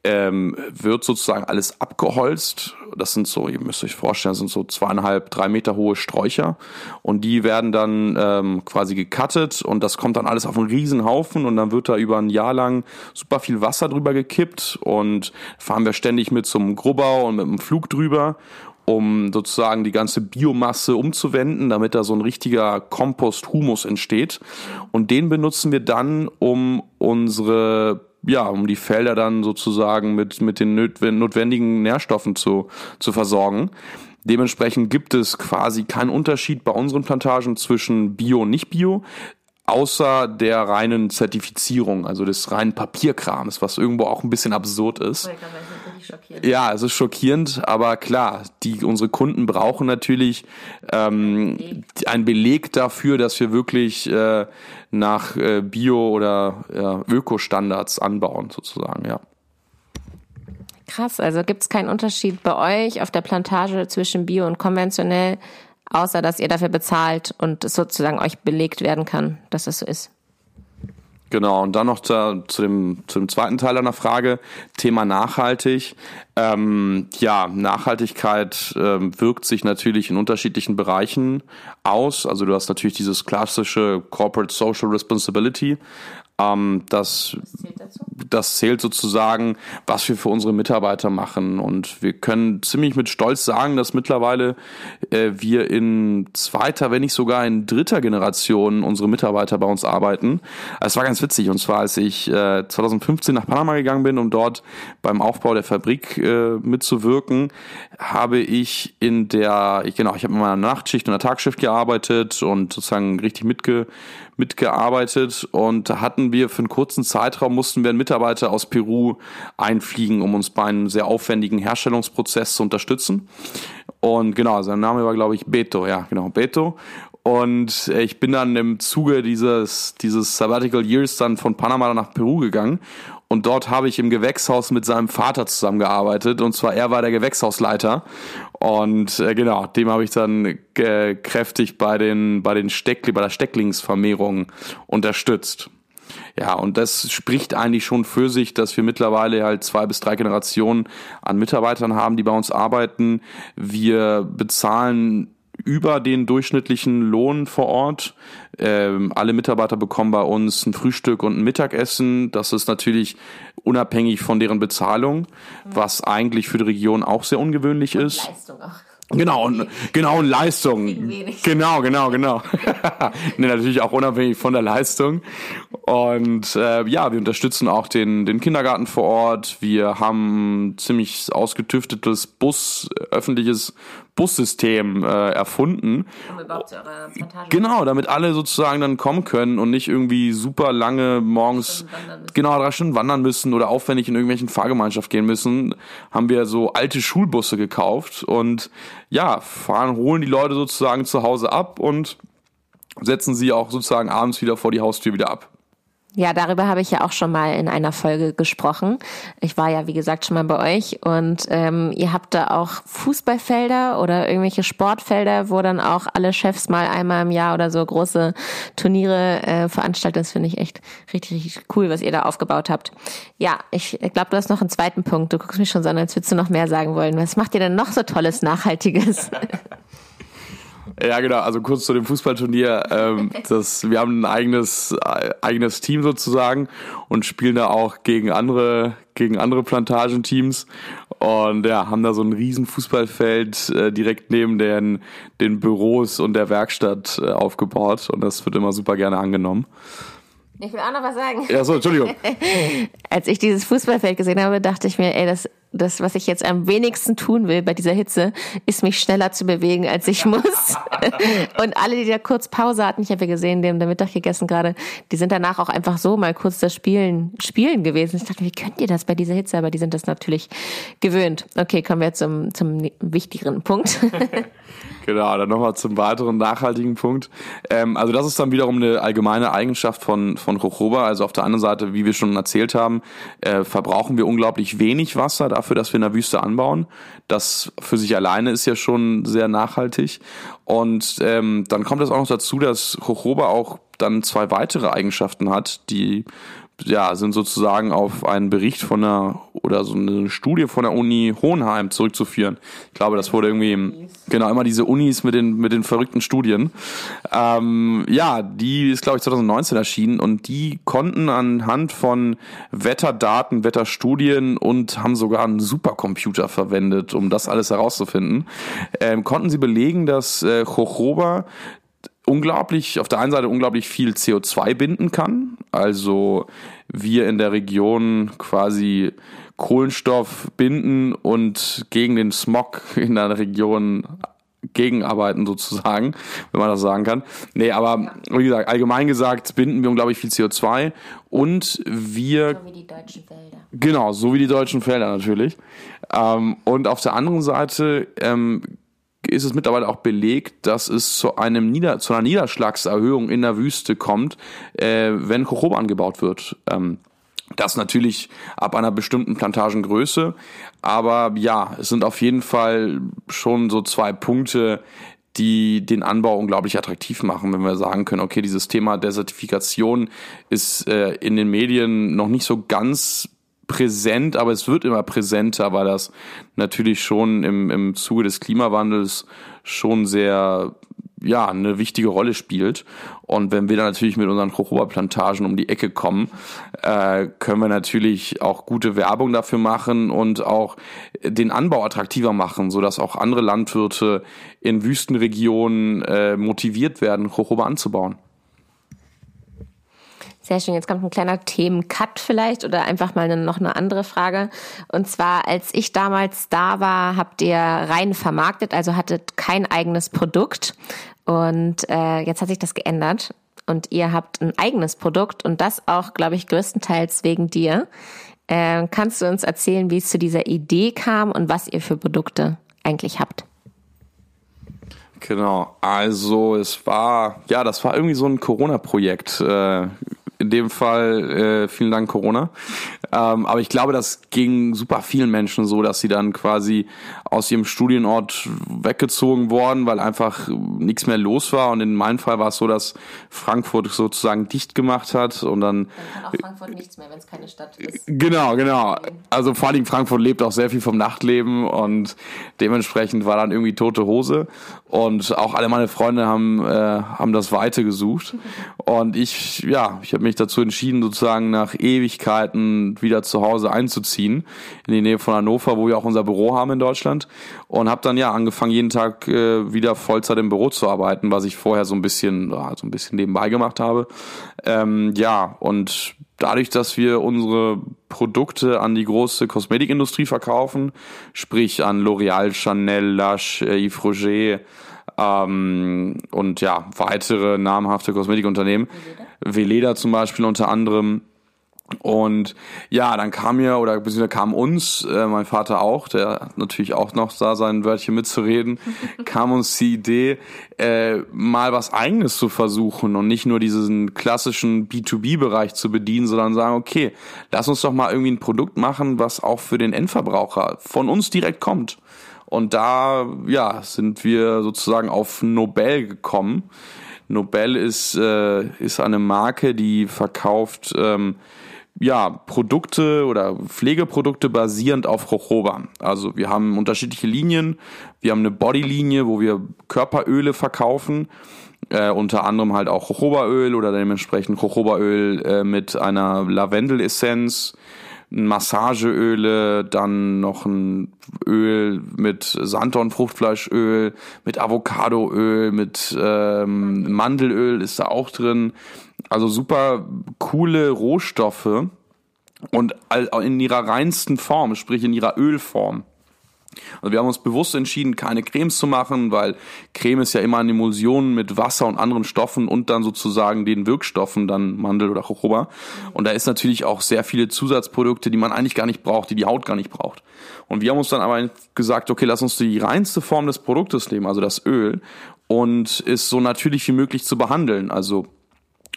B: ähm, wird sozusagen alles abgeholzt. Das sind so, ihr müsst euch vorstellen, das sind so zweieinhalb, drei Meter hohe Sträucher. Und die werden dann ähm, quasi gecuttet. Und das kommt dann alles auf einen riesen Haufen und dann wird da über ein Jahr lang super viel Wasser drüber gekippt. Und fahren wir ständig mit zum Grubbau und mit dem Flug drüber um sozusagen die ganze Biomasse umzuwenden, damit da so ein richtiger Kompost-Humus entsteht. Und den benutzen wir dann, um unsere ja, um die Felder dann sozusagen mit, mit den notwendigen Nährstoffen zu, zu versorgen. Dementsprechend gibt es quasi keinen Unterschied bei unseren Plantagen zwischen Bio und Nicht-Bio, außer der reinen Zertifizierung, also des reinen Papierkrams, was irgendwo auch ein bisschen absurd ist.
A: Ziemlich schockierend.
B: Ja, es ist schockierend, aber klar, die, unsere Kunden brauchen natürlich ähm, einen Beleg dafür, dass wir wirklich äh, nach äh, Bio- oder ja, Ökostandards anbauen, sozusagen, ja.
A: Krass, also gibt es keinen Unterschied bei euch auf der Plantage zwischen Bio und konventionell, außer dass ihr dafür bezahlt und es sozusagen euch belegt werden kann, dass es so ist.
B: Genau, und dann noch zu, zu, dem, zu dem zweiten Teil deiner Frage, Thema nachhaltig. Ähm, ja, Nachhaltigkeit ähm, wirkt sich natürlich in unterschiedlichen Bereichen aus. Also du hast natürlich dieses klassische Corporate Social Responsibility, ähm, das, das zählt sozusagen, was wir für unsere Mitarbeiter machen. Und wir können ziemlich mit Stolz sagen, dass mittlerweile äh, wir in zweiter, wenn nicht sogar in dritter Generation unsere Mitarbeiter bei uns arbeiten. Es war ganz witzig. Und zwar, als ich äh, 2015 nach Panama gegangen bin, um dort beim Aufbau der Fabrik äh, mitzuwirken, habe ich in der, ich, genau, ich habe in meiner Nachtschicht und der Tagschicht gearbeitet und sozusagen richtig mitge mitgearbeitet und da hatten wir für einen kurzen Zeitraum mussten wir einen Mitarbeiter aus Peru einfliegen, um uns bei einem sehr aufwendigen Herstellungsprozess zu unterstützen. Und genau, sein Name war glaube ich Beto, ja genau Beto. Und ich bin dann im Zuge dieses, dieses Sabbatical Years dann von Panama nach Peru gegangen und dort habe ich im Gewächshaus mit seinem Vater zusammengearbeitet. Und zwar er war der Gewächshausleiter. Und äh, genau, dem habe ich dann äh, kräftig bei den, bei den Steckli, bei der Stecklingsvermehrung unterstützt. Ja, und das spricht eigentlich schon für sich, dass wir mittlerweile halt zwei bis drei Generationen an Mitarbeitern haben, die bei uns arbeiten. Wir bezahlen über den durchschnittlichen Lohn vor Ort. Ähm, alle Mitarbeiter bekommen bei uns ein Frühstück und ein Mittagessen. Das ist natürlich unabhängig von deren Bezahlung, was eigentlich für die Region auch sehr ungewöhnlich ist. Leistung auch. Genau, und, genau, und Leistung. Genau, genau, genau. nee, natürlich auch unabhängig von der Leistung. Und äh, ja, wir unterstützen auch den, den Kindergarten vor Ort. Wir haben ziemlich ausgetüftetes Bus, öffentliches Bussystem äh, erfunden. Um überhaupt zu eurer Plantage genau, damit alle sozusagen dann kommen können und nicht irgendwie super lange morgens genau drei Stunden wandern müssen oder aufwendig in irgendwelchen Fahrgemeinschaft gehen müssen, haben wir so alte Schulbusse gekauft und ja, fahren, holen die Leute sozusagen zu Hause ab und setzen sie auch sozusagen abends wieder vor die Haustür wieder ab.
A: Ja, darüber habe ich ja auch schon mal in einer Folge gesprochen. Ich war ja, wie gesagt, schon mal bei euch und ähm, ihr habt da auch Fußballfelder oder irgendwelche Sportfelder, wo dann auch alle Chefs mal einmal im Jahr oder so große Turniere äh, veranstalten. Das finde ich echt richtig, richtig cool, was ihr da aufgebaut habt. Ja, ich, glaube, du hast noch einen zweiten Punkt. Du guckst mich schon so an, als würdest du noch mehr sagen wollen. Was macht ihr denn noch so tolles, Nachhaltiges?
B: Ja, genau. Also kurz zu dem Fußballturnier. Ähm, das, wir haben ein eigenes, äh, eigenes Team sozusagen und spielen da auch gegen andere, gegen andere Plantagenteams. Und ja, haben da so ein riesen Fußballfeld äh, direkt neben den, den Büros und der Werkstatt äh, aufgebaut. Und das wird immer super gerne angenommen.
A: Ich will auch noch was sagen.
B: Ja, so, Entschuldigung.
A: Als ich dieses Fußballfeld gesehen habe, dachte ich mir, ey, das, das, was ich jetzt am wenigsten tun will bei dieser Hitze, ist mich schneller zu bewegen, als ich muss. Und alle, die da kurz Pause hatten, ich habe ja gesehen, die haben da Mittag gegessen gerade, die sind danach auch einfach so mal kurz das Spielen, Spielen gewesen. Ich dachte, wie könnt ihr das bei dieser Hitze? Aber die sind das natürlich gewöhnt. Okay, kommen wir zum, zum wichtigeren Punkt.
B: Genau, dann nochmal zum weiteren nachhaltigen Punkt. Ähm, also das ist dann wiederum eine allgemeine Eigenschaft von, von Jojoba. Also auf der anderen Seite, wie wir schon erzählt haben, äh, verbrauchen wir unglaublich wenig Wasser dafür, dass wir in der Wüste anbauen. Das für sich alleine ist ja schon sehr nachhaltig. Und ähm, dann kommt es auch noch dazu, dass Jojoba auch dann zwei weitere Eigenschaften hat, die ja, sind sozusagen auf einen Bericht von der oder so eine Studie von der Uni Hohenheim zurückzuführen. Ich glaube, das wurde irgendwie genau immer diese Unis mit den mit den verrückten Studien. Ähm, ja, die ist glaube ich 2019 erschienen und die konnten anhand von Wetterdaten, Wetterstudien und haben sogar einen Supercomputer verwendet, um das alles herauszufinden. Ähm, konnten sie belegen, dass äh, Jojoba unglaublich, auf der einen Seite unglaublich viel CO2 binden kann. Also wir in der Region quasi Kohlenstoff binden und gegen den Smog in der Region gegenarbeiten sozusagen, wenn man das sagen kann. Nee, aber wie gesagt, allgemein gesagt binden wir unglaublich viel CO2 und wir...
A: So wie die deutschen Wälder.
B: Genau, so wie die deutschen Felder natürlich. Ähm, und auf der anderen Seite ähm, ist es mittlerweile auch belegt, dass es zu einem Nieder zu einer Niederschlagserhöhung in der Wüste kommt, äh, wenn Jojoba angebaut wird. Ähm, das natürlich ab einer bestimmten Plantagengröße. Aber ja, es sind auf jeden Fall schon so zwei Punkte, die den Anbau unglaublich attraktiv machen, wenn wir sagen können, okay, dieses Thema Desertifikation ist äh, in den Medien noch nicht so ganz präsent, aber es wird immer präsenter, weil das natürlich schon im, im Zuge des Klimawandels schon sehr ja, eine wichtige Rolle spielt. Und wenn wir dann natürlich mit unseren Jojoba-Plantagen um die Ecke kommen, äh, können wir natürlich auch gute Werbung dafür machen und auch den Anbau attraktiver machen, sodass auch andere Landwirte in Wüstenregionen äh, motiviert werden, Jojoba anzubauen.
A: Sehr schön. Jetzt kommt ein kleiner Themencut vielleicht oder einfach mal noch eine andere Frage. Und zwar, als ich damals da war, habt ihr rein vermarktet, also hattet kein eigenes Produkt. Und äh, jetzt hat sich das geändert. Und ihr habt ein eigenes Produkt und das auch, glaube ich, größtenteils wegen dir. Äh, kannst du uns erzählen, wie es zu dieser Idee kam und was ihr für Produkte eigentlich habt?
B: Genau, also es war, ja, das war irgendwie so ein Corona-Projekt. Äh, in dem Fall äh, vielen Dank Corona. Ähm, aber ich glaube, das ging super vielen Menschen so, dass sie dann quasi aus ihrem Studienort weggezogen worden, weil einfach nichts mehr los war. Und in meinem Fall war es so, dass Frankfurt sozusagen dicht gemacht hat und dann.
A: Dann kann auch Frankfurt nichts mehr, wenn es keine Stadt ist.
B: Genau, genau. Also vor allem Frankfurt lebt auch sehr viel vom Nachtleben und dementsprechend war dann irgendwie tote Hose. Und auch alle meine Freunde haben, äh, haben das Weite gesucht. Und ich, ja, ich habe mich dazu entschieden, sozusagen nach Ewigkeiten wieder zu Hause einzuziehen, in die Nähe von Hannover, wo wir auch unser Büro haben in Deutschland. Und habe dann ja angefangen, jeden Tag äh, wieder Vollzeit im Büro zu arbeiten, was ich vorher so ein bisschen, ja, so ein bisschen nebenbei gemacht habe. Ähm, ja, und dadurch, dass wir unsere Produkte an die große Kosmetikindustrie verkaufen, sprich an L'Oreal, Chanel, Lush, äh, Yves Roger ähm, und ja, weitere namhafte Kosmetikunternehmen, Veleda zum Beispiel unter anderem, und ja, dann kam mir oder beziehungsweise kam uns, äh, mein Vater auch, der hat natürlich auch noch da sein Wörtchen mitzureden, kam uns die Idee, äh, mal was eigenes zu versuchen und nicht nur diesen klassischen B2B-Bereich zu bedienen, sondern sagen, okay, lass uns doch mal irgendwie ein Produkt machen, was auch für den Endverbraucher von uns direkt kommt. Und da, ja, sind wir sozusagen auf Nobel gekommen. Nobel ist, äh, ist eine Marke, die verkauft ähm, ja, Produkte oder Pflegeprodukte basierend auf Jojoba. Also wir haben unterschiedliche Linien. Wir haben eine Bodylinie, wo wir Körperöle verkaufen. Äh, unter anderem halt auch Jojobaöl oder dementsprechend Jojobaöl äh, mit einer Lavendelessenz, Massageöle, dann noch ein Öl mit Sanddornfruchtfleischöl, mit Avocadoöl, mit ähm, Mandelöl ist da auch drin. Also super coole Rohstoffe und in ihrer reinsten Form, sprich in ihrer Ölform. Also wir haben uns bewusst entschieden, keine Cremes zu machen, weil Creme ist ja immer eine Emulsion mit Wasser und anderen Stoffen und dann sozusagen den Wirkstoffen, dann Mandel oder Jojoba. Und da ist natürlich auch sehr viele Zusatzprodukte, die man eigentlich gar nicht braucht, die die Haut gar nicht braucht. Und wir haben uns dann aber gesagt, okay, lass uns die reinste Form des Produktes nehmen, also das Öl, und ist so natürlich wie möglich zu behandeln. Also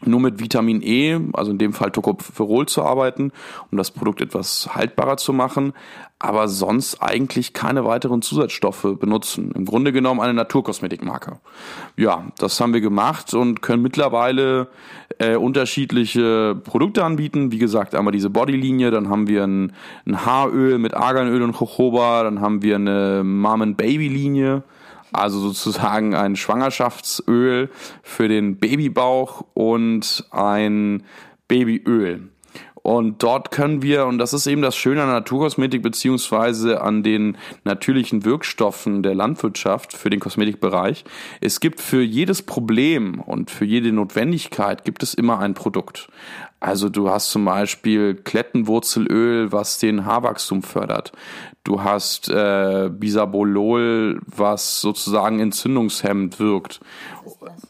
B: nur mit Vitamin E, also in dem Fall Tocopherol zu arbeiten, um das Produkt etwas haltbarer zu machen, aber sonst eigentlich keine weiteren Zusatzstoffe benutzen. Im Grunde genommen eine Naturkosmetikmarke. Ja, das haben wir gemacht und können mittlerweile äh, unterschiedliche Produkte anbieten. Wie gesagt, einmal diese Bodylinie, dann haben wir ein, ein Haaröl mit Arganöl und Jojoba, dann haben wir eine Mom and Baby Linie also sozusagen ein Schwangerschaftsöl für den Babybauch und ein Babyöl. Und dort können wir, und das ist eben das Schöne an Naturkosmetik beziehungsweise an den natürlichen Wirkstoffen der Landwirtschaft für den Kosmetikbereich, es gibt für jedes Problem und für jede Notwendigkeit gibt es immer ein Produkt. Also du hast zum Beispiel Klettenwurzelöl, was den Haarwachstum fördert. Du hast äh, Bisabolol, was sozusagen entzündungshemmend wirkt.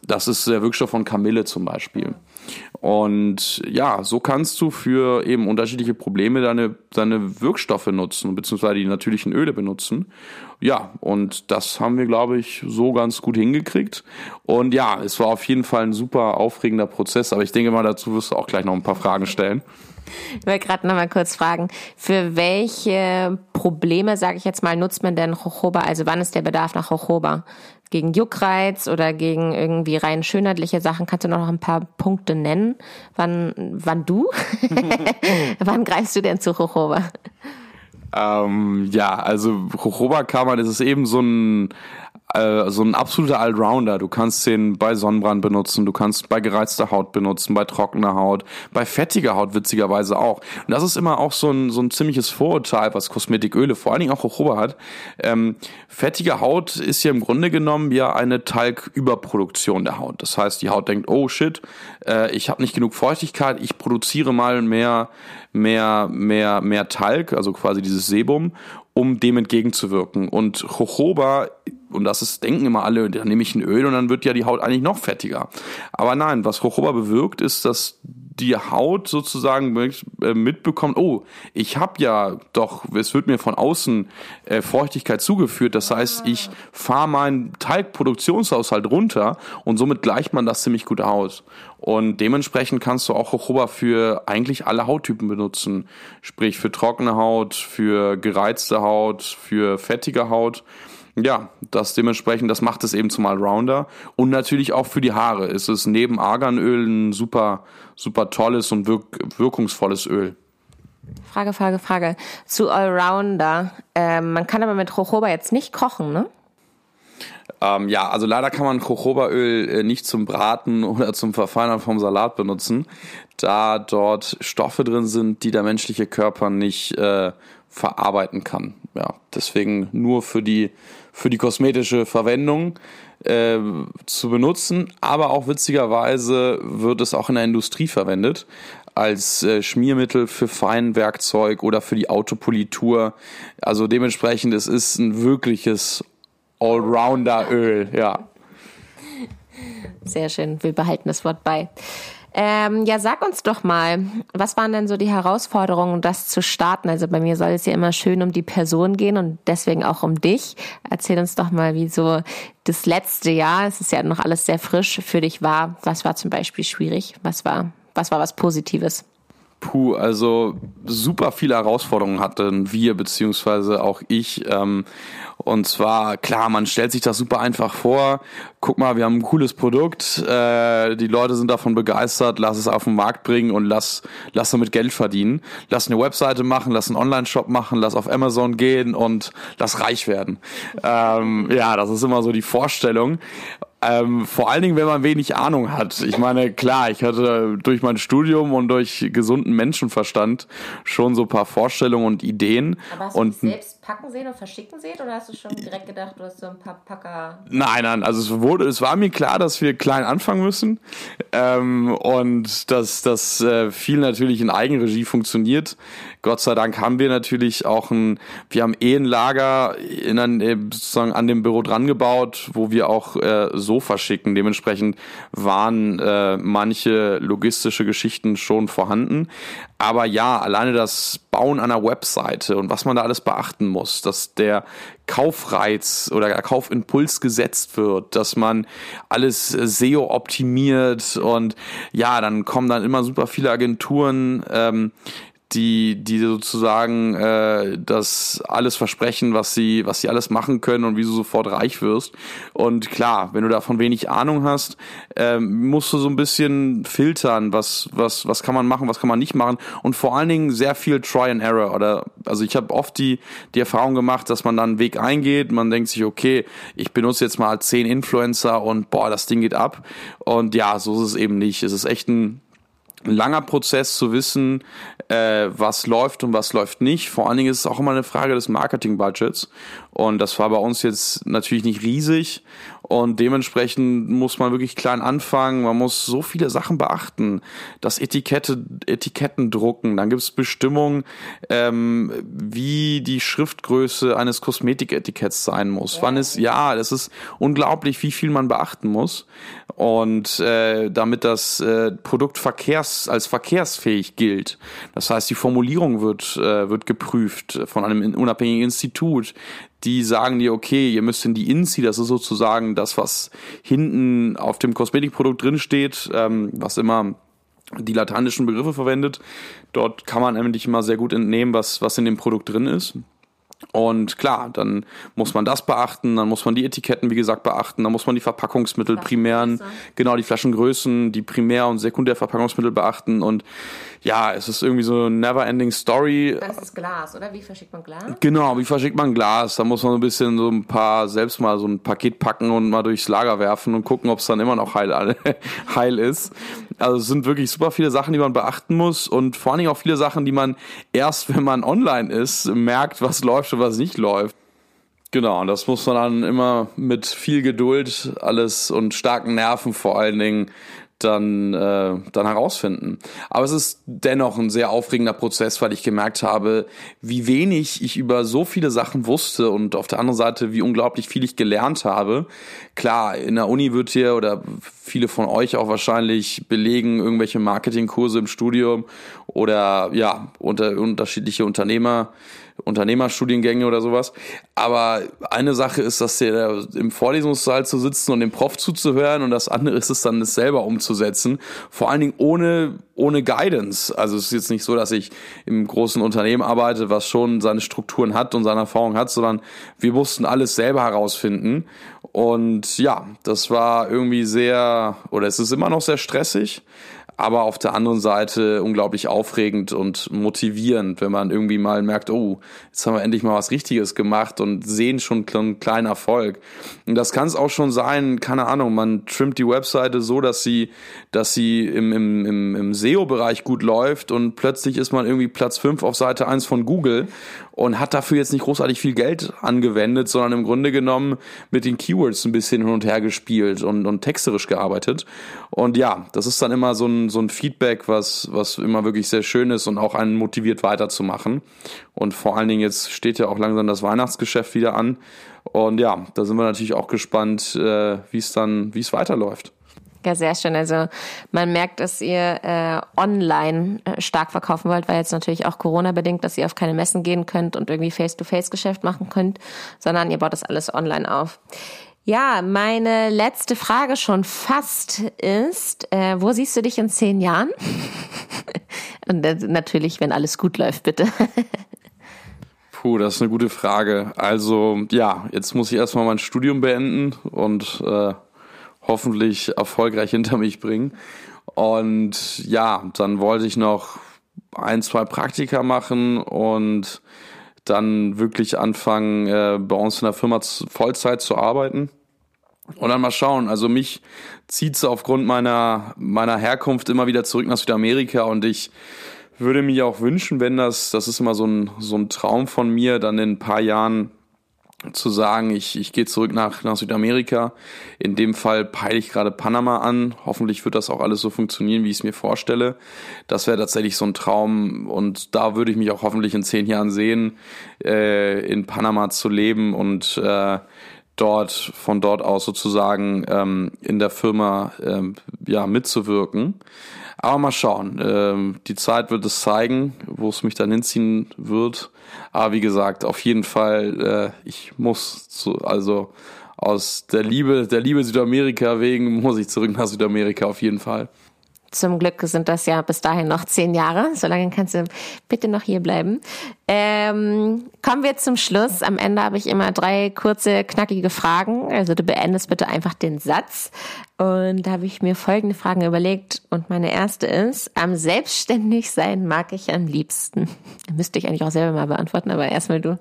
B: Das ist der Wirkstoff von Kamille zum Beispiel. Und ja, so kannst du für eben unterschiedliche Probleme deine, deine Wirkstoffe nutzen, beziehungsweise die natürlichen Öle benutzen. Ja, und das haben wir, glaube ich, so ganz gut hingekriegt. Und ja, es war auf jeden Fall ein super aufregender Prozess, aber ich denke mal, dazu wirst du auch gleich noch ein paar Fragen stellen.
A: Ich wollte gerade noch mal kurz fragen, für welche Probleme, sage ich jetzt mal, nutzt man denn Jojoba? Also wann ist der Bedarf nach Jojoba? gegen Juckreiz oder gegen irgendwie rein schönheitliche Sachen. Kannst du noch ein paar Punkte nennen? Wann, wann du? wann greifst du denn zu Jojoba?
B: Ähm, ja, also Jojoba Kammern, das ist eben so ein äh, so ein absoluter Allrounder. Du kannst den bei Sonnenbrand benutzen, du kannst bei gereizter Haut benutzen, bei trockener Haut, bei fettiger Haut witzigerweise auch. Und das ist immer auch so ein, so ein ziemliches Vorurteil, was Kosmetiköle, vor allen Dingen auch Jojoba hat. Ähm, fettige Haut ist ja im Grunde genommen ja eine Talgüberproduktion der Haut. Das heißt, die Haut denkt, oh shit, äh, ich habe nicht genug Feuchtigkeit, ich produziere mal mehr mehr, mehr, mehr Talg, also quasi dieses Sebum, um dem entgegenzuwirken. Und Jojoba, und das ist, denken immer alle, dann nehme ich ein Öl und dann wird ja die Haut eigentlich noch fettiger. Aber nein, was Jojoba bewirkt, ist, dass die Haut sozusagen äh, mitbekommt, oh, ich habe ja doch, es wird mir von außen äh, Feuchtigkeit zugeführt. Das heißt, ich fahre meinen Teigproduktionshaushalt runter und somit gleicht man das ziemlich gut aus. Und dementsprechend kannst du auch Jojoba für eigentlich alle Hauttypen benutzen. Sprich für trockene Haut, für gereizte Haut, für fettige Haut. Ja, das dementsprechend, das macht es eben zum Allrounder. Und natürlich auch für die Haare ist es neben Arganöl ein super, super tolles und wirk wirkungsvolles Öl.
A: Frage, Frage, Frage. Zu Allrounder. Ähm, man kann aber mit Jojoba jetzt nicht kochen, ne?
B: Ähm, ja, also leider kann man Jojobaöl äh, nicht zum Braten oder zum Verfeinern vom Salat benutzen, da dort Stoffe drin sind, die der menschliche Körper nicht äh, verarbeiten kann. Ja, deswegen nur für die für die kosmetische Verwendung äh, zu benutzen, aber auch witzigerweise wird es auch in der Industrie verwendet als äh, Schmiermittel für Feinwerkzeug oder für die Autopolitur. Also dementsprechend, es ist ein wirkliches Allrounder-Öl, ja.
A: Sehr schön, wir behalten das Wort bei. Ähm, ja, sag uns doch mal, was waren denn so die Herausforderungen, das zu starten? Also bei mir soll es ja immer schön um die Person gehen und deswegen auch um dich. Erzähl uns doch mal, wie so das letzte Jahr, es ist ja noch alles sehr frisch, für dich war. Was war zum Beispiel schwierig? Was war, was war was Positives?
B: Puh, also super viele Herausforderungen hatten wir, beziehungsweise auch ich. Ähm, und zwar, klar, man stellt sich das super einfach vor. Guck mal, wir haben ein cooles Produkt, äh, die Leute sind davon begeistert, lass es auf den Markt bringen und lass, lass damit Geld verdienen. Lass eine Webseite machen, lass einen Online-Shop machen, lass auf Amazon gehen und lass reich werden. Ähm, ja, das ist immer so die Vorstellung. Ähm, vor allen Dingen, wenn man wenig Ahnung hat. Ich meine, klar, ich hatte durch mein Studium und durch gesunden Menschenverstand schon so paar Vorstellungen und Ideen.
A: Aber hast du und dich selbst packen sehen und verschicken sehen oder hast du schon direkt gedacht, du hast so ein paar Packer?
B: Nein, nein, also es wurde, es war mir klar, dass wir klein anfangen müssen ähm, und dass das äh, viel natürlich in Eigenregie funktioniert. Gott sei Dank haben wir natürlich auch ein, wir haben eh ein Lager in ein, äh, sozusagen an dem Büro dran gebaut, wo wir auch äh, so verschicken. Dementsprechend waren äh, manche logistische Geschichten schon vorhanden. Aber ja, alleine das Bauen einer Webseite und was man da alles beachten muss, dass der Kaufreiz oder der Kaufimpuls gesetzt wird, dass man alles SEO optimiert und ja, dann kommen dann immer super viele Agenturen, ähm, die, die sozusagen äh, das alles versprechen, was sie, was sie alles machen können und wie du sofort reich wirst. Und klar, wenn du davon wenig Ahnung hast, ähm, musst du so ein bisschen filtern, was, was, was kann man machen, was kann man nicht machen. Und vor allen Dingen sehr viel Try and Error. Oder also ich habe oft die, die Erfahrung gemacht, dass man dann einen Weg eingeht, man denkt sich, okay, ich benutze jetzt mal zehn Influencer und boah, das Ding geht ab. Und ja, so ist es eben nicht. Es ist echt ein ein langer Prozess zu wissen, äh, was läuft und was läuft nicht. Vor allen Dingen ist es auch immer eine Frage des Marketingbudgets. Und das war bei uns jetzt natürlich nicht riesig. Und dementsprechend muss man wirklich klein anfangen. Man muss so viele Sachen beachten. Das Etikette, Etiketten drucken. Dann gibt es Bestimmungen, ähm, wie die Schriftgröße eines Kosmetiketiketts sein muss. Ja. Wann ist, ja, das ist unglaublich, wie viel man beachten muss. Und äh, damit das äh, Produkt verkehrs, als verkehrsfähig gilt. Das heißt, die Formulierung wird, äh, wird geprüft von einem unabhängigen Institut die sagen dir, okay, ihr müsst in die INSI, das ist sozusagen das, was hinten auf dem Kosmetikprodukt drin steht, ähm, was immer die lateinischen Begriffe verwendet. Dort kann man nämlich immer sehr gut entnehmen, was, was in dem Produkt drin ist. Und klar, dann muss man das beachten, dann muss man die Etiketten, wie gesagt, beachten, dann muss man die Verpackungsmittel primären, genau, die Flaschengrößen, die Primär- und Sekundärverpackungsmittel beachten und ja, es ist irgendwie so eine never-ending Story.
A: Dann ist es Glas, oder? Wie verschickt man Glas?
B: Genau, wie verschickt man Glas? Da muss man so ein bisschen so ein paar, selbst mal so ein Paket packen und mal durchs Lager werfen und gucken, ob es dann immer noch heil, heil ist. Also es sind wirklich super viele Sachen, die man beachten muss und vor allen Dingen auch viele Sachen, die man erst, wenn man online ist, merkt, was läuft und was nicht läuft. Genau, und das muss man dann immer mit viel Geduld alles und starken Nerven vor allen Dingen dann, äh, dann herausfinden. Aber es ist dennoch ein sehr aufregender Prozess, weil ich gemerkt habe, wie wenig ich über so viele Sachen wusste und auf der anderen Seite, wie unglaublich viel ich gelernt habe. Klar, in der Uni wird hier oder viele von euch auch wahrscheinlich belegen irgendwelche Marketingkurse im Studium oder ja, unter, unterschiedliche Unternehmer Unternehmerstudiengänge oder sowas. Aber eine Sache ist, dass der im Vorlesungssaal zu sitzen und dem Prof zuzuhören und das andere ist es dann, es selber umzusetzen. Vor allen Dingen ohne, ohne Guidance. Also es ist jetzt nicht so, dass ich im großen Unternehmen arbeite, was schon seine Strukturen hat und seine Erfahrung hat, sondern wir mussten alles selber herausfinden. Und ja, das war irgendwie sehr, oder es ist immer noch sehr stressig aber auf der anderen Seite unglaublich aufregend und motivierend, wenn man irgendwie mal merkt, oh, jetzt haben wir endlich mal was Richtiges gemacht und sehen schon einen kleinen Erfolg. Und das kann es auch schon sein, keine Ahnung, man trimmt die Webseite so, dass sie, dass sie im, im, im, im SEO-Bereich gut läuft und plötzlich ist man irgendwie Platz 5 auf Seite 1 von Google und hat dafür jetzt nicht großartig viel Geld angewendet, sondern im Grunde genommen mit den Keywords ein bisschen hin und her gespielt und, und texterisch gearbeitet. Und ja, das ist dann immer so ein, so ein Feedback, was, was immer wirklich sehr schön ist und auch einen motiviert weiterzumachen. Und vor allen Dingen jetzt steht ja auch langsam das Weihnachtsgeschäft wieder an. Und ja, da sind wir natürlich auch gespannt, äh, wie es dann, wie es weiterläuft.
A: Ja, sehr schön. Also man merkt, dass ihr äh, online äh, stark verkaufen wollt, weil jetzt natürlich auch Corona bedingt, dass ihr auf keine Messen gehen könnt und irgendwie Face-to-Face-Geschäft machen könnt, sondern ihr baut das alles online auf. Ja, meine letzte Frage schon fast ist, äh, wo siehst du dich in zehn Jahren? und natürlich, wenn alles gut läuft, bitte.
B: Puh, das ist eine gute Frage. Also ja, jetzt muss ich erstmal mein Studium beenden und äh, hoffentlich erfolgreich hinter mich bringen. Und ja, dann wollte ich noch ein, zwei Praktika machen und dann wirklich anfangen, äh, bei uns in der Firma Vollzeit zu arbeiten. Und dann mal schauen. Also mich zieht es aufgrund meiner, meiner Herkunft immer wieder zurück nach Südamerika und ich würde mir auch wünschen, wenn das, das ist immer so ein, so ein Traum von mir, dann in ein paar Jahren zu sagen, ich, ich gehe zurück nach, nach Südamerika. In dem Fall peile ich gerade Panama an. Hoffentlich wird das auch alles so funktionieren, wie ich es mir vorstelle. Das wäre tatsächlich so ein Traum und da würde ich mich auch hoffentlich in zehn Jahren sehen, äh, in Panama zu leben und äh, dort von dort aus sozusagen ähm, in der Firma ähm, ja mitzuwirken. Aber mal schauen. Ähm, die Zeit wird es zeigen, wo es mich dann hinziehen wird. Aber wie gesagt, auf jeden Fall, äh, ich muss zu, also aus der Liebe, der Liebe Südamerika wegen muss ich zurück nach Südamerika auf jeden Fall.
A: Zum Glück sind das ja bis dahin noch zehn Jahre. Solange kannst du bitte noch hier bleiben. Ähm, kommen wir zum Schluss. Am Ende habe ich immer drei kurze, knackige Fragen. Also du beendest bitte einfach den Satz. Und da habe ich mir folgende Fragen überlegt. Und meine erste ist, am Selbstständigsein mag ich am liebsten. Müsste ich eigentlich auch selber mal beantworten, aber erstmal du.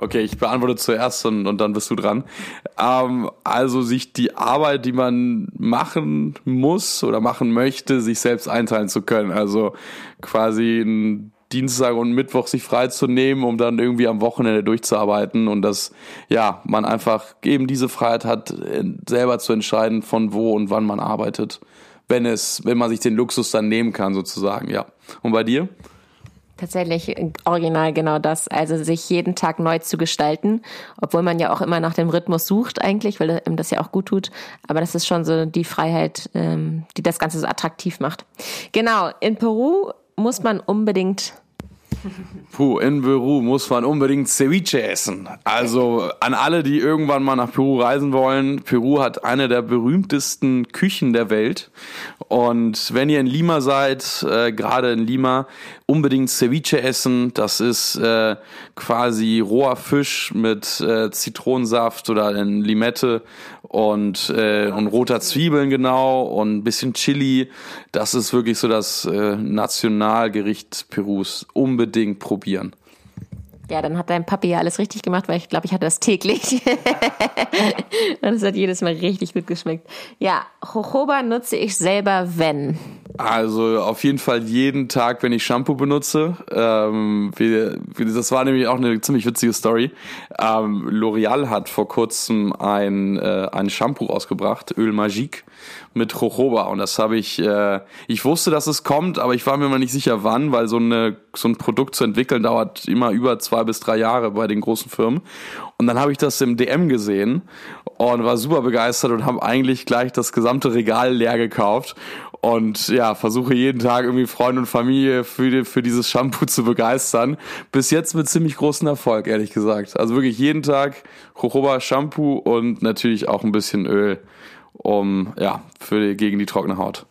B: Okay, ich beantworte zuerst und, und dann bist du dran. Ähm, also sich die Arbeit, die man machen muss oder machen möchte, sich selbst einteilen zu können. Also quasi ein Dienstag und Mittwoch sich freizunehmen, um dann irgendwie am Wochenende durchzuarbeiten und dass ja man einfach eben diese Freiheit hat, selber zu entscheiden, von wo und wann man arbeitet, wenn es, wenn man sich den Luxus dann nehmen kann sozusagen, ja. Und bei dir?
A: Tatsächlich original genau das. Also sich jeden Tag neu zu gestalten, obwohl man ja auch immer nach dem Rhythmus sucht eigentlich, weil ihm das ja auch gut tut. Aber das ist schon so die Freiheit, ähm, die das Ganze so attraktiv macht. Genau, in Peru muss man unbedingt
B: Puh, in Peru muss man unbedingt Ceviche essen. Also an alle, die irgendwann mal nach Peru reisen wollen. Peru hat eine der berühmtesten Küchen der Welt. Und wenn ihr in Lima seid, äh, gerade in Lima, unbedingt Ceviche essen. Das ist äh, quasi roher Fisch mit äh, Zitronensaft oder in Limette und, äh, und roter Zwiebeln genau und ein bisschen Chili. Das ist wirklich so das äh, Nationalgericht Perus. Unbedingt probieren.
A: Ja, dann hat dein Papi ja alles richtig gemacht, weil ich glaube, ich hatte das täglich. und es hat jedes Mal richtig gut geschmeckt. Ja, Jojoba nutze ich selber, wenn.
B: Also auf jeden Fall jeden Tag, wenn ich Shampoo benutze. Ähm, das war nämlich auch eine ziemlich witzige Story. Ähm, L'Oreal hat vor kurzem ein, äh, ein Shampoo rausgebracht, Öl Magique mit Jojoba. Und das habe ich, äh, ich wusste, dass es kommt, aber ich war mir mal nicht sicher wann, weil so, eine, so ein Produkt zu entwickeln dauert immer über zwei bis drei Jahre bei den großen Firmen. Und dann habe ich das im DM gesehen und war super begeistert und habe eigentlich gleich das gesamte Regal leer gekauft und ja, versuche jeden Tag irgendwie Freunde und Familie für, für dieses Shampoo zu begeistern. Bis jetzt mit ziemlich großem Erfolg, ehrlich gesagt. Also wirklich jeden Tag Jojoba Shampoo und natürlich auch ein bisschen Öl, um ja, für die, gegen die trockene Haut.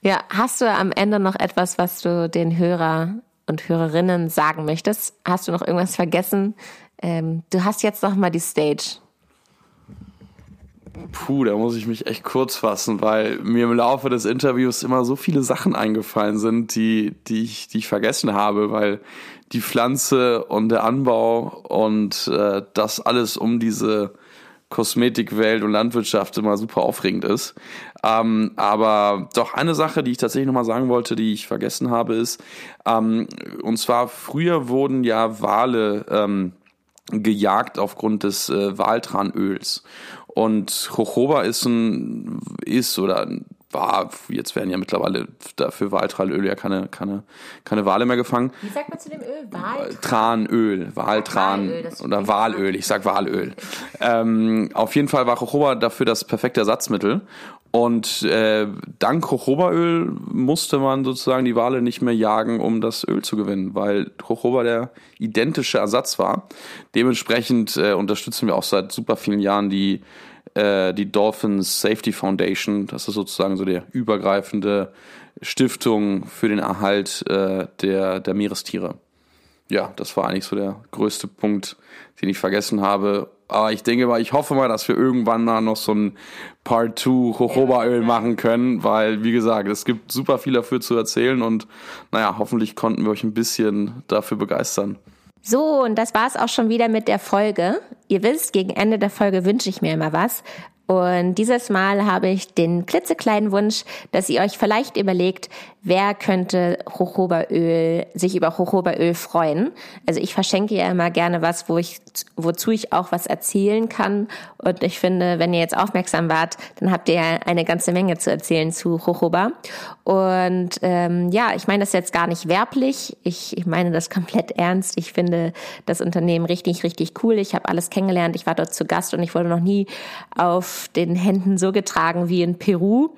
A: Ja, hast du am Ende noch etwas, was du den Hörer und Hörerinnen sagen möchtest? Hast du noch irgendwas vergessen? Ähm, du hast jetzt noch mal die Stage.
B: Puh, da muss ich mich echt kurz fassen, weil mir im Laufe des Interviews immer so viele Sachen eingefallen sind, die, die, ich, die ich vergessen habe, weil die Pflanze und der Anbau und äh, das alles um diese Kosmetikwelt und Landwirtschaft immer super aufregend ist. Ähm, aber doch eine Sache, die ich tatsächlich nochmal sagen wollte, die ich vergessen habe, ist, ähm, und zwar früher wurden ja Wale ähm, gejagt aufgrund des äh, Waltranöls. Und Jojoba ist ein, ist oder war, jetzt werden ja mittlerweile dafür Waltralöl ja keine, keine, keine Wale mehr gefangen.
A: Wie sagt man zu dem Öl? Waltran?
B: Tranöl, Waltran oder Walöl, ich sag Walöl. ähm, auf jeden Fall war Jojoba dafür das perfekte Ersatzmittel. Und äh, dank Jojobaöl musste man sozusagen die Wale nicht mehr jagen, um das Öl zu gewinnen, weil Jojoba der identische Ersatz war. Dementsprechend äh, unterstützen wir auch seit super vielen Jahren die äh, die Dolphins Safety Foundation. Das ist sozusagen so der übergreifende Stiftung für den Erhalt äh, der, der Meerestiere. Ja, das war eigentlich so der größte Punkt, den ich vergessen habe. Aber ich denke mal, ich hoffe mal, dass wir irgendwann mal noch so ein Part 2 Jojobaöl machen können, weil, wie gesagt, es gibt super viel dafür zu erzählen und naja, hoffentlich konnten wir euch ein bisschen dafür begeistern.
A: So, und das war's auch schon wieder mit der Folge. Ihr wisst, gegen Ende der Folge wünsche ich mir immer was. Und dieses Mal habe ich den klitzekleinen Wunsch, dass ihr euch vielleicht überlegt, wer könnte Jojobaöl, sich über Jojobaöl freuen. Also ich verschenke ja immer gerne was, wo ich, wozu ich auch was erzählen kann. Und ich finde, wenn ihr jetzt aufmerksam wart, dann habt ihr eine ganze Menge zu erzählen zu Jojoba. Und ähm, ja, ich meine das jetzt gar nicht werblich. Ich, ich meine das komplett ernst. Ich finde das Unternehmen richtig, richtig cool. Ich habe alles kennengelernt. Ich war dort zu Gast und ich wurde noch nie den Händen so getragen wie in Peru.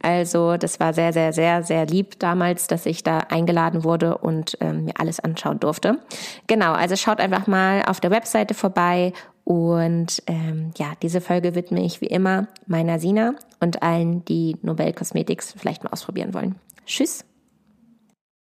A: Also das war sehr, sehr, sehr, sehr lieb damals, dass ich da eingeladen wurde und ähm, mir alles anschauen durfte. Genau, also schaut einfach mal auf der Webseite vorbei und ähm, ja, diese Folge widme ich wie immer meiner Sina und allen, die Nobel Cosmetics vielleicht mal ausprobieren wollen. Tschüss.